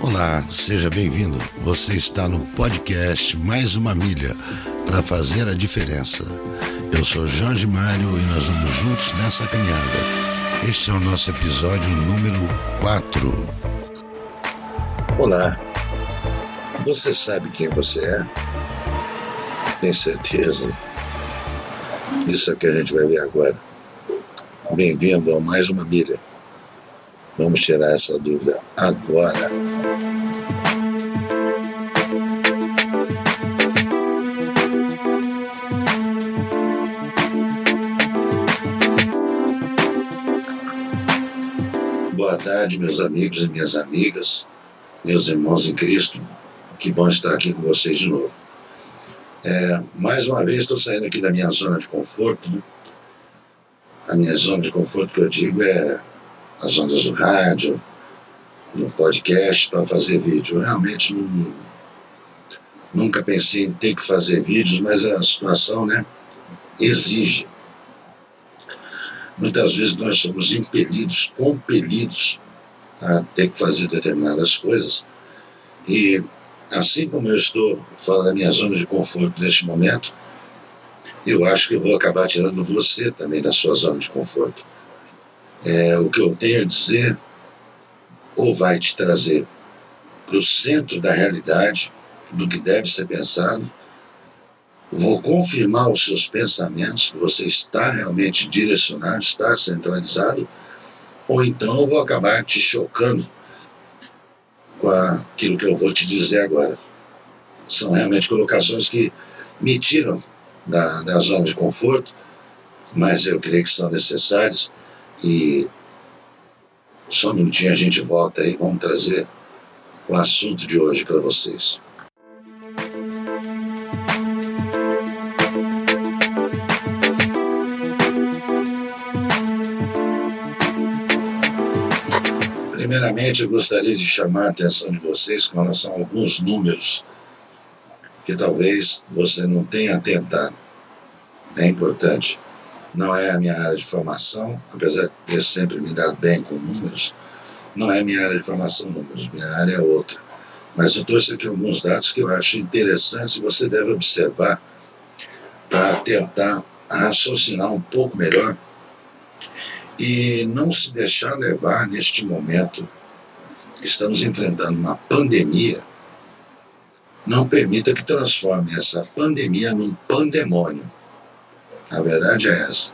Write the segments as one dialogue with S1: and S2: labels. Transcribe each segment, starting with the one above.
S1: Olá, seja bem-vindo. Você está no podcast Mais uma Milha para fazer a diferença. Eu sou Jorge Mário e nós vamos juntos nessa caminhada. Este é o nosso episódio número 4. Olá, você sabe quem você é? Tem certeza? Isso é que a gente vai ver agora. Bem-vindo a mais uma milha. Vamos tirar essa dúvida agora. Boa tarde, meus amigos e minhas amigas, meus irmãos em Cristo. Que bom estar aqui com vocês de novo. É, mais uma vez estou saindo aqui da minha zona de conforto. Né? A minha zona de conforto que eu digo é as ondas do rádio, no podcast para fazer vídeo. Eu realmente não, nunca pensei em ter que fazer vídeos, mas a situação né, exige. Muitas vezes nós somos impelidos, compelidos a ter que fazer determinadas coisas. E assim como eu estou falando da minha zona de conforto neste momento, eu acho que eu vou acabar tirando você também da sua zona de conforto. É, o que eu tenho a dizer ou vai te trazer para o centro da realidade, do que deve ser pensado, vou confirmar os seus pensamentos, que você está realmente direcionado, está centralizado, ou então eu vou acabar te chocando com aquilo que eu vou te dizer agora. São realmente colocações que me tiram da, da zona de conforto, mas eu creio que são necessárias e só um minutinho a gente volta aí, vamos trazer o assunto de hoje para vocês. Primeiramente, eu gostaria de chamar a atenção de vocês com relação a alguns números que talvez você não tenha atentado. É importante. Não é a minha área de formação, apesar de ter sempre me dado bem com números, não é minha área de formação números, minha área é outra. Mas eu trouxe aqui alguns dados que eu acho interessantes e você deve observar para tentar raciocinar um pouco melhor e não se deixar levar neste momento. Estamos enfrentando uma pandemia. Não permita que transforme essa pandemia num pandemônio. A verdade é essa.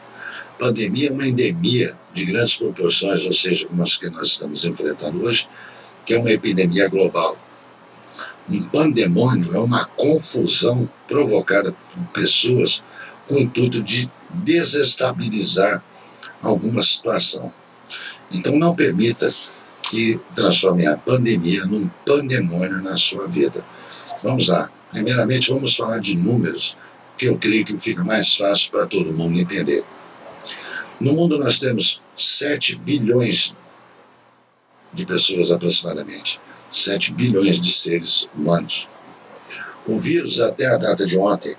S1: Pandemia é uma endemia de grandes proporções, ou seja, como as que nós estamos enfrentando hoje, que é uma epidemia global. Um pandemônio é uma confusão provocada por pessoas com o intuito de desestabilizar alguma situação. Então não permita que transforme a pandemia num pandemônio na sua vida. Vamos lá. Primeiramente, vamos falar de números, que eu creio que fica mais fácil para todo mundo entender. No mundo nós temos 7 bilhões de pessoas aproximadamente. 7 bilhões de seres humanos. O vírus, até a data de ontem,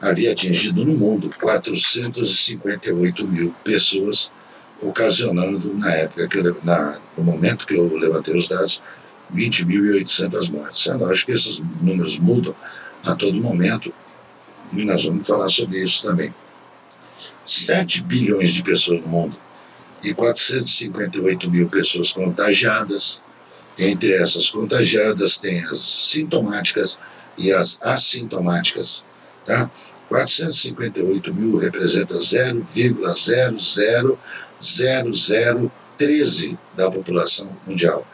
S1: havia atingido no mundo 458 mil pessoas, ocasionando, na época, que eu, na, no momento que eu levantei os dados, 20.800 mortes. É lógico que esses números mudam a todo momento, e nós vamos falar sobre isso também. 7 bilhões de pessoas no mundo e 458 mil pessoas contagiadas. Entre essas contagiadas, tem as sintomáticas e as assintomáticas. Tá? 458 mil representa 0,000013 da população mundial.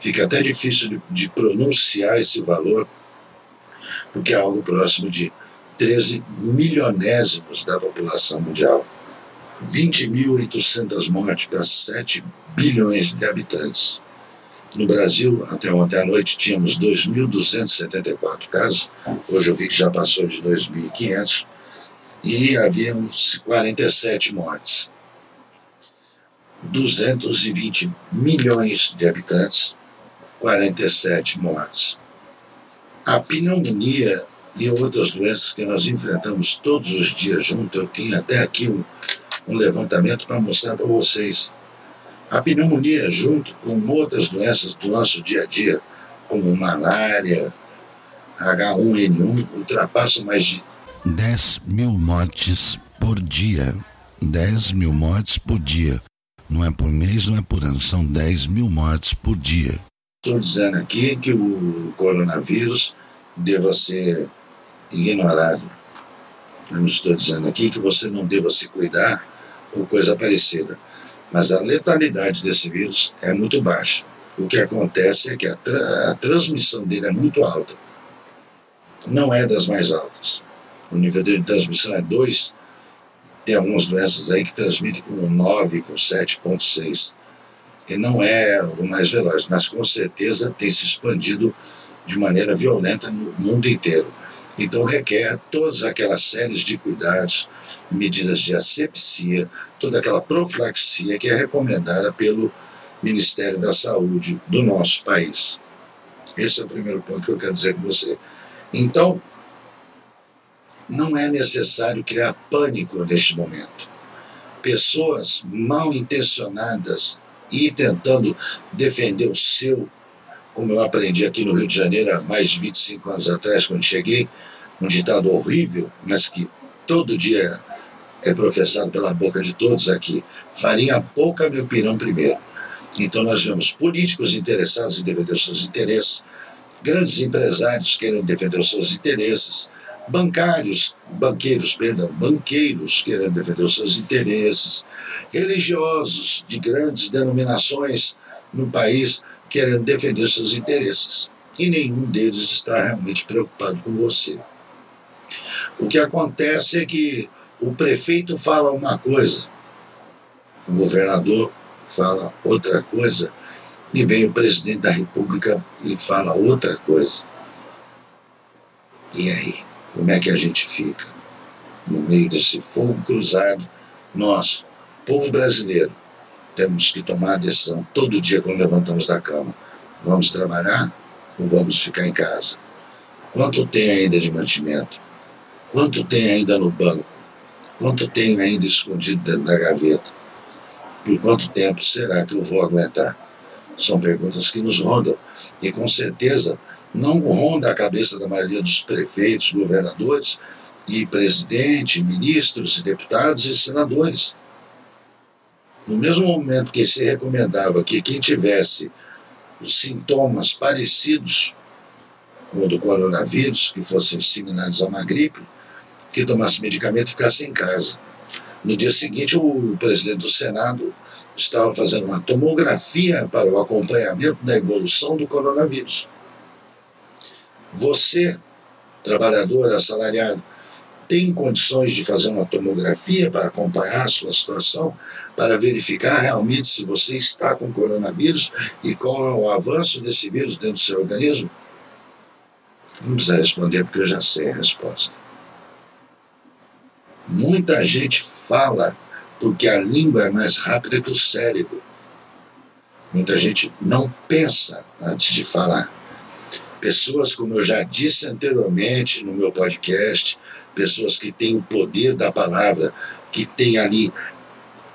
S1: Fica até difícil de, de pronunciar esse valor, porque é algo próximo de 13 milionésimos da população mundial. 20.800 mortes para 7 bilhões de habitantes. No Brasil, até ontem à noite, tínhamos 2.274 casos, hoje eu vi que já passou de 2.500, e haviam 47 mortes. 220 milhões de habitantes, 47 mortes. A pneumonia e outras doenças que nós enfrentamos todos os dias juntos. Eu tinha até aqui um, um levantamento para mostrar para vocês. A pneumonia, junto com outras doenças do nosso dia a dia, como malária, H1N1, ultrapassam mais de
S2: 10 mil mortes por dia. 10 mil mortes por dia. Não é por mês, não é por ano, são 10 mil mortes por dia.
S1: Estou dizendo aqui que o coronavírus deva ser ignorado. Eu não estou dizendo aqui que você não deva se cuidar ou coisa parecida. Mas a letalidade desse vírus é muito baixa. O que acontece é que a, tra a transmissão dele é muito alta. Não é das mais altas. O nível de transmissão é 2. Tem algumas doenças aí que transmitem com 9, com 7,6. E não é o mais veloz, mas com certeza tem se expandido de maneira violenta no mundo inteiro. Então requer todas aquelas séries de cuidados, medidas de asepsia, toda aquela profilaxia que é recomendada pelo Ministério da Saúde do nosso país. Esse é o primeiro ponto que eu quero dizer com você. Então, não é necessário criar pânico neste momento. Pessoas mal intencionadas e tentando defender o seu como eu aprendi aqui no Rio de Janeiro há mais de 25 anos atrás, quando cheguei, um ditado horrível, mas que todo dia é professado pela boca de todos aqui: farinha pouca, meu pirão primeiro. Então nós vemos políticos interessados em defender seus interesses, grandes empresários querendo defender os seus interesses, bancários, banqueiros, perdão, banqueiros querendo defender os seus interesses, religiosos de grandes denominações no país querendo defender seus interesses. E nenhum deles está realmente preocupado com você. O que acontece é que o prefeito fala uma coisa, o governador fala outra coisa, e vem o presidente da República e fala outra coisa. E aí, como é que a gente fica? No meio desse fogo cruzado, nós, povo brasileiro, temos que tomar a decisão todo dia quando levantamos da cama. Vamos trabalhar ou vamos ficar em casa? Quanto tem ainda de mantimento? Quanto tem ainda no banco? Quanto tem ainda escondido dentro da gaveta? Por quanto tempo será que eu vou aguentar? São perguntas que nos rondam. E com certeza não ronda a cabeça da maioria dos prefeitos, governadores e presidente, ministros, deputados e senadores. No mesmo momento que se recomendava que quem tivesse sintomas parecidos com o do coronavírus, que fossem similares a uma gripe, que tomasse medicamento e ficasse em casa. No dia seguinte, o presidente do Senado estava fazendo uma tomografia para o acompanhamento da evolução do coronavírus. Você, trabalhador assalariado, tem condições de fazer uma tomografia para acompanhar a sua situação, para verificar realmente se você está com coronavírus e qual é o avanço desse vírus dentro do seu organismo? Não precisa responder porque eu já sei a resposta. Muita gente fala porque a língua é mais rápida que o cérebro. Muita gente não pensa antes de falar. Pessoas, como eu já disse anteriormente no meu podcast, pessoas que têm o poder da palavra, que têm ali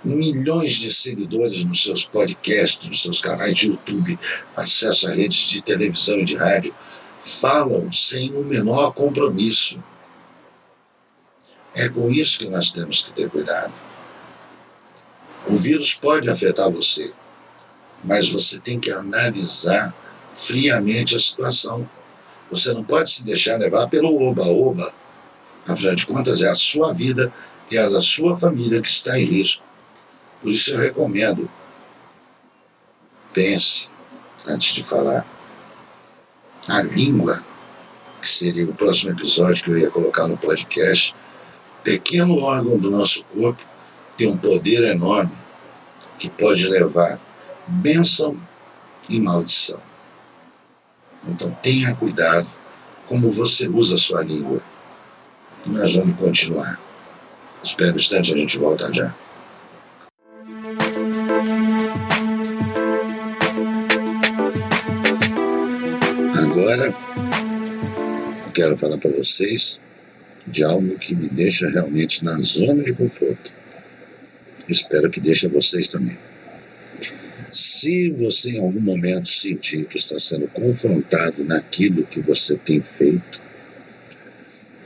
S1: milhões de seguidores nos seus podcasts, nos seus canais de YouTube, acesso a redes de televisão e de rádio, falam sem o menor compromisso. É com isso que nós temos que ter cuidado. O vírus pode afetar você, mas você tem que analisar friamente a situação. Você não pode se deixar levar pelo oba-oba Afinal de contas, é a sua vida e a da sua família que está em risco. Por isso eu recomendo, pense antes de falar. A língua, que seria o próximo episódio que eu ia colocar no podcast, pequeno órgão do nosso corpo, tem um poder enorme que pode levar bênção e maldição. Então tenha cuidado como você usa a sua língua nós vamos continuar. Espero um instante, a gente volta já. Agora, quero falar para vocês de algo que me deixa realmente na zona de conforto. Espero que deixe vocês também. Se você em algum momento sentir que está sendo confrontado naquilo que você tem feito,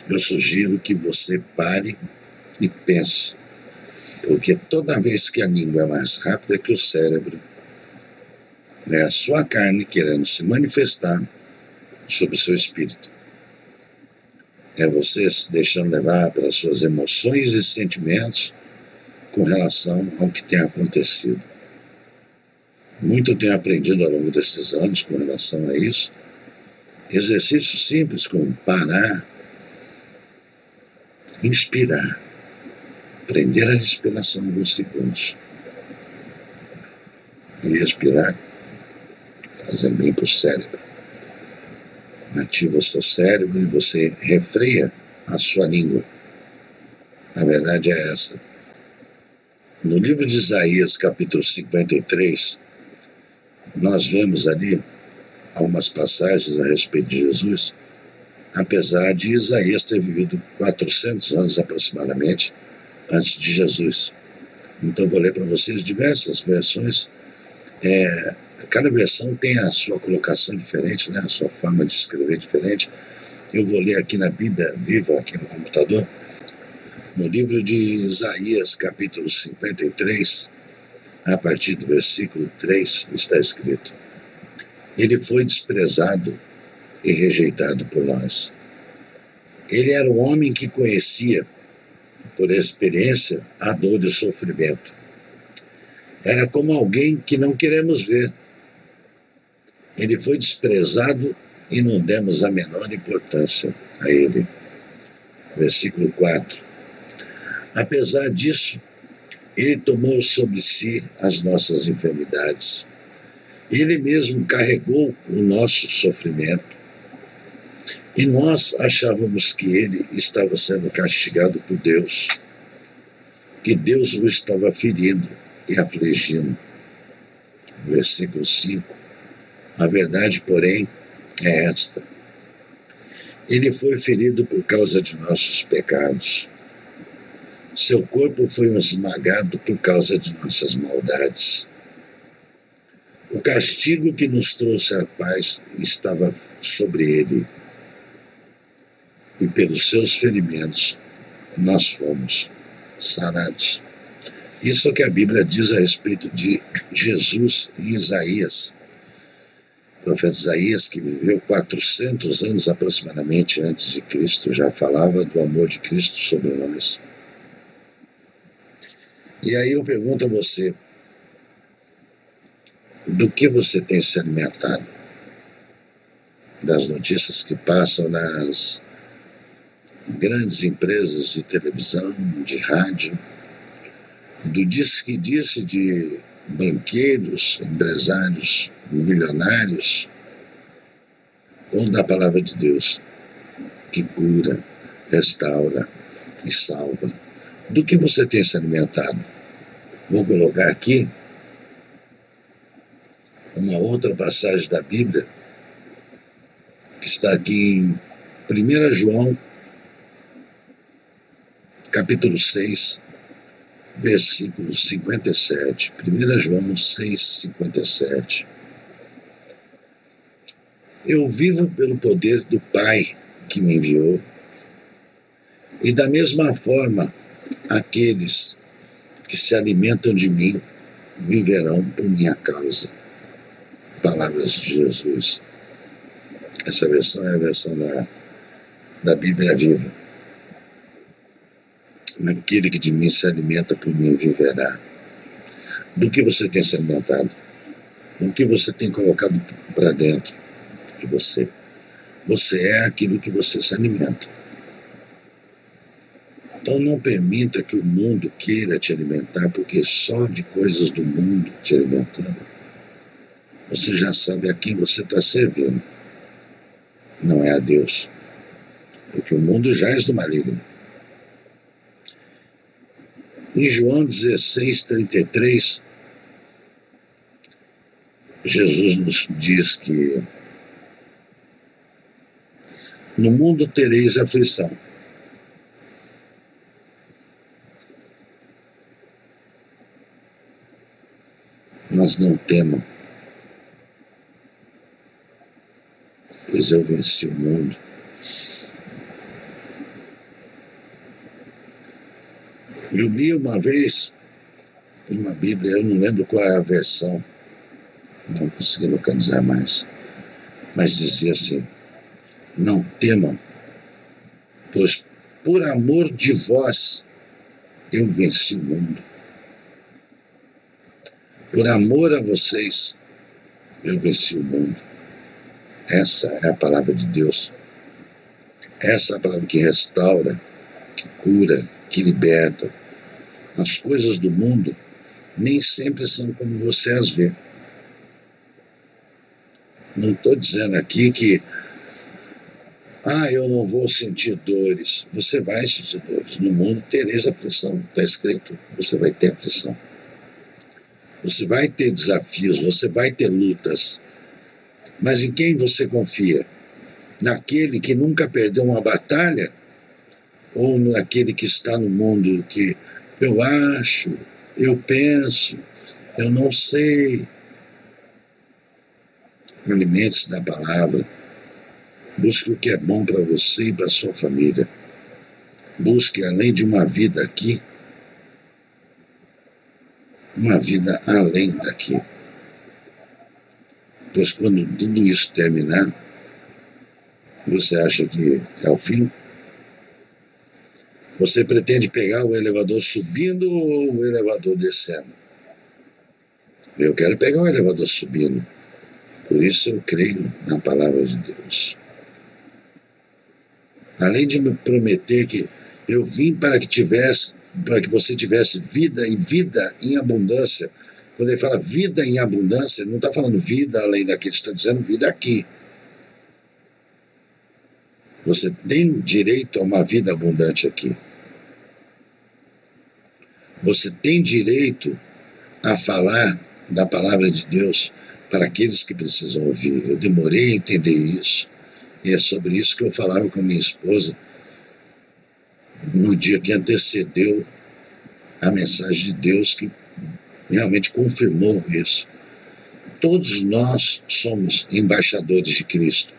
S1: eu sugiro que você pare e pense. Porque toda vez que a língua é mais rápida que o cérebro, é a sua carne querendo se manifestar sobre o seu espírito. É você se deixando levar pelas suas emoções e sentimentos com relação ao que tem acontecido. Muito tenho aprendido ao longo desses anos com relação a isso. Exercícios simples como parar, inspirar, prender a respiração alguns segundos e expirar, fazer bem para o cérebro. Ativa o seu cérebro e você refreia a sua língua. Na verdade é essa. No livro de Isaías, capítulo 53, nós vemos ali algumas passagens a respeito de Jesus, apesar de Isaías ter vivido 400 anos aproximadamente antes de Jesus. Então, vou ler para vocês diversas versões. É, cada versão tem a sua colocação diferente, né, a sua forma de escrever diferente. Eu vou ler aqui na Bíblia viva, aqui no computador, no livro de Isaías, capítulo 53, a partir do versículo 3, está escrito: Ele foi desprezado e rejeitado por nós. Ele era um homem que conhecia, por experiência, a dor e o sofrimento. Era como alguém que não queremos ver. Ele foi desprezado e não demos a menor importância a ele. Versículo 4. Apesar disso, ele tomou sobre si as nossas enfermidades. Ele mesmo carregou o nosso sofrimento. E nós achávamos que ele estava sendo castigado por Deus, que Deus o estava ferindo e afligindo. Versículo 5. A verdade, porém, é esta: Ele foi ferido por causa de nossos pecados seu corpo foi esmagado por causa de nossas maldades. O castigo que nos trouxe a paz estava sobre ele. E pelos seus ferimentos nós fomos sarados. Isso é o que a Bíblia diz a respeito de Jesus em Isaías. O profeta Isaías, que viveu 400 anos aproximadamente antes de Cristo, já falava do amor de Cristo sobre nós. E aí eu pergunto a você, do que você tem se alimentado? Das notícias que passam nas grandes empresas de televisão, de rádio, do disse que disse de banqueiros, empresários, milionários, ou da palavra de Deus, que cura, restaura e salva do que você tem se alimentado. Vou colocar aqui uma outra passagem da Bíblia, que está aqui em 1 João, capítulo 6, versículo 57. 1 João 6, 57. Eu vivo pelo poder do Pai que me enviou, e da mesma forma Aqueles que se alimentam de mim viverão por minha causa. Palavras de Jesus. Essa versão é a versão da, da Bíblia Viva. Aquele que de mim se alimenta por mim viverá. Do que você tem se alimentado? Do que você tem colocado para dentro de você? Você é aquilo que você se alimenta. Então não permita que o mundo queira te alimentar, porque só de coisas do mundo te alimentando, você já sabe a quem você está servindo. Não é a Deus. Porque o mundo já é do maligno. Em João 16, 33, Jesus nos diz que No mundo tereis aflição. Mas não temam, pois eu venci o mundo. Eu li uma vez uma Bíblia, eu não lembro qual é a versão, não consegui localizar mais, mas dizia assim: Não temam, pois por amor de vós eu venci o mundo. Por amor a vocês eu venci o mundo. Essa é a palavra de Deus. Essa é a palavra que restaura, que cura, que liberta. As coisas do mundo nem sempre são como você as vê. Não estou dizendo aqui que, ah, eu não vou sentir dores. Você vai sentir dores. No mundo tereis aflição, está escrito. Você vai ter aflição. Você vai ter desafios, você vai ter lutas. Mas em quem você confia? Naquele que nunca perdeu uma batalha? Ou naquele que está no mundo que eu acho, eu penso, eu não sei. Alimente-se da palavra. Busque o que é bom para você e para sua família. Busque, além de uma vida aqui, uma vida além daqui. Pois quando tudo isso terminar, você acha que é o fim? Você pretende pegar o elevador subindo ou o elevador descendo? Eu quero pegar o elevador subindo. Por isso eu creio na palavra de Deus. Além de me prometer que eu vim para que tivesse, para que você tivesse vida e vida em abundância. Quando ele fala vida em abundância, ele não está falando vida além daquilo, está dizendo vida aqui. Você tem direito a uma vida abundante aqui. Você tem direito a falar da palavra de Deus para aqueles que precisam ouvir. Eu demorei a entender isso. E é sobre isso que eu falava com minha esposa no dia que antecedeu a mensagem de Deus que realmente confirmou isso. Todos nós somos embaixadores de Cristo.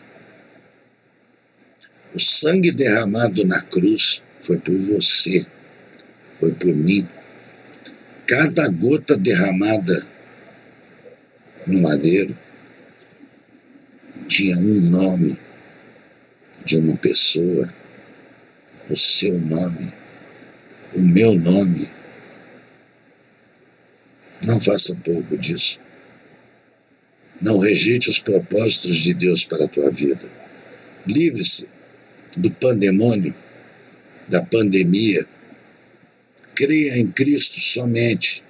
S1: O sangue derramado na cruz foi por você, foi por mim, cada gota derramada no madeiro tinha um nome de uma pessoa, o seu nome, o meu nome. Não faça pouco disso. Não rejeite os propósitos de Deus para a tua vida. Livre-se do pandemônio, da pandemia, creia em Cristo somente.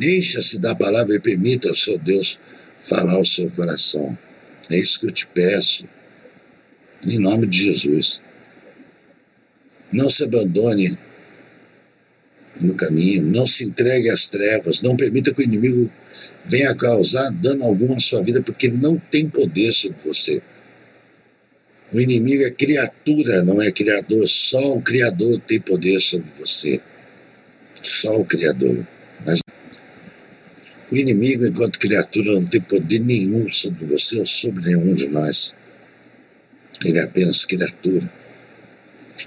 S1: Encha-se da palavra e permita ao seu Deus falar ao seu coração. É isso que eu te peço, em nome de Jesus. Não se abandone no caminho, não se entregue às trevas, não permita que o inimigo venha causar dano algum à sua vida, porque não tem poder sobre você. O inimigo é criatura, não é criador. Só o Criador tem poder sobre você. Só o Criador. Mas o inimigo, enquanto criatura, não tem poder nenhum sobre você ou sobre nenhum de nós. Ele é apenas criatura.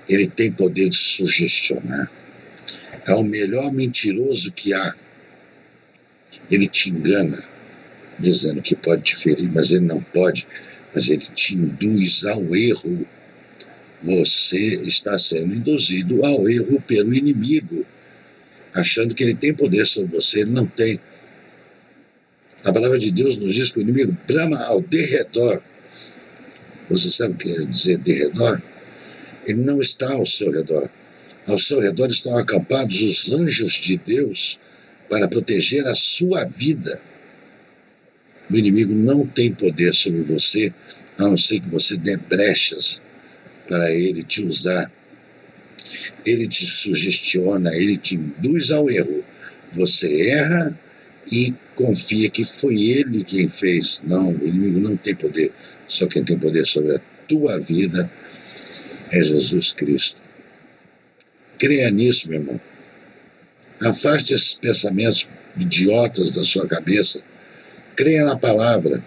S1: Ele tem poder de sugestionar. É o melhor mentiroso que há. Ele te engana, dizendo que pode te ferir, mas ele não pode mas ele te induz ao erro. Você está sendo induzido ao erro pelo inimigo, achando que ele tem poder sobre você, ele não tem. A palavra de Deus nos diz que o inimigo brama ao derredor. Você sabe o que quer dizer derredor? Ele não está ao seu redor. Ao seu redor estão acampados os anjos de Deus para proteger a sua vida. O inimigo não tem poder sobre você, a não ser que você dê brechas para ele te usar. Ele te sugestiona, ele te induz ao erro. Você erra e confia que foi ele quem fez. Não, o inimigo não tem poder. Só quem tem poder sobre a tua vida é Jesus Cristo. Creia nisso, meu irmão. Afaste esses pensamentos idiotas da sua cabeça. Creia na palavra.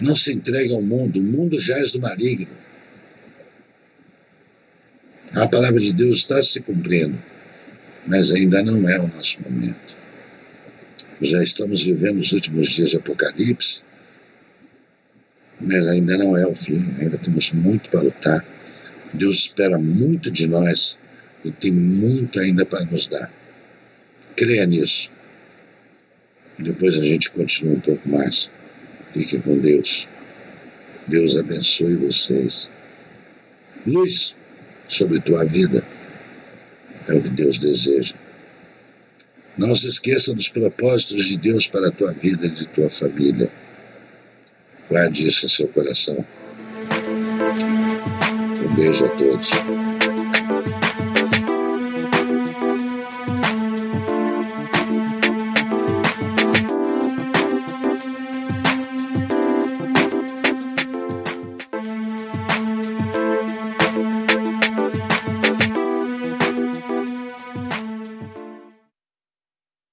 S1: Não se entregue ao mundo. O mundo jaz do maligno. A palavra de Deus está se cumprindo, mas ainda não é o nosso momento. Já estamos vivendo os últimos dias de Apocalipse, mas ainda não é o fim, ainda temos muito para lutar. Deus espera muito de nós e tem muito ainda para nos dar. Creia nisso. Depois a gente continua um pouco mais. Fique com Deus. Deus abençoe vocês. Luz sobre tua vida é o que Deus deseja. Não se esqueça dos propósitos de Deus para a tua vida e de tua família. Guarde isso em seu coração. Um beijo a todos.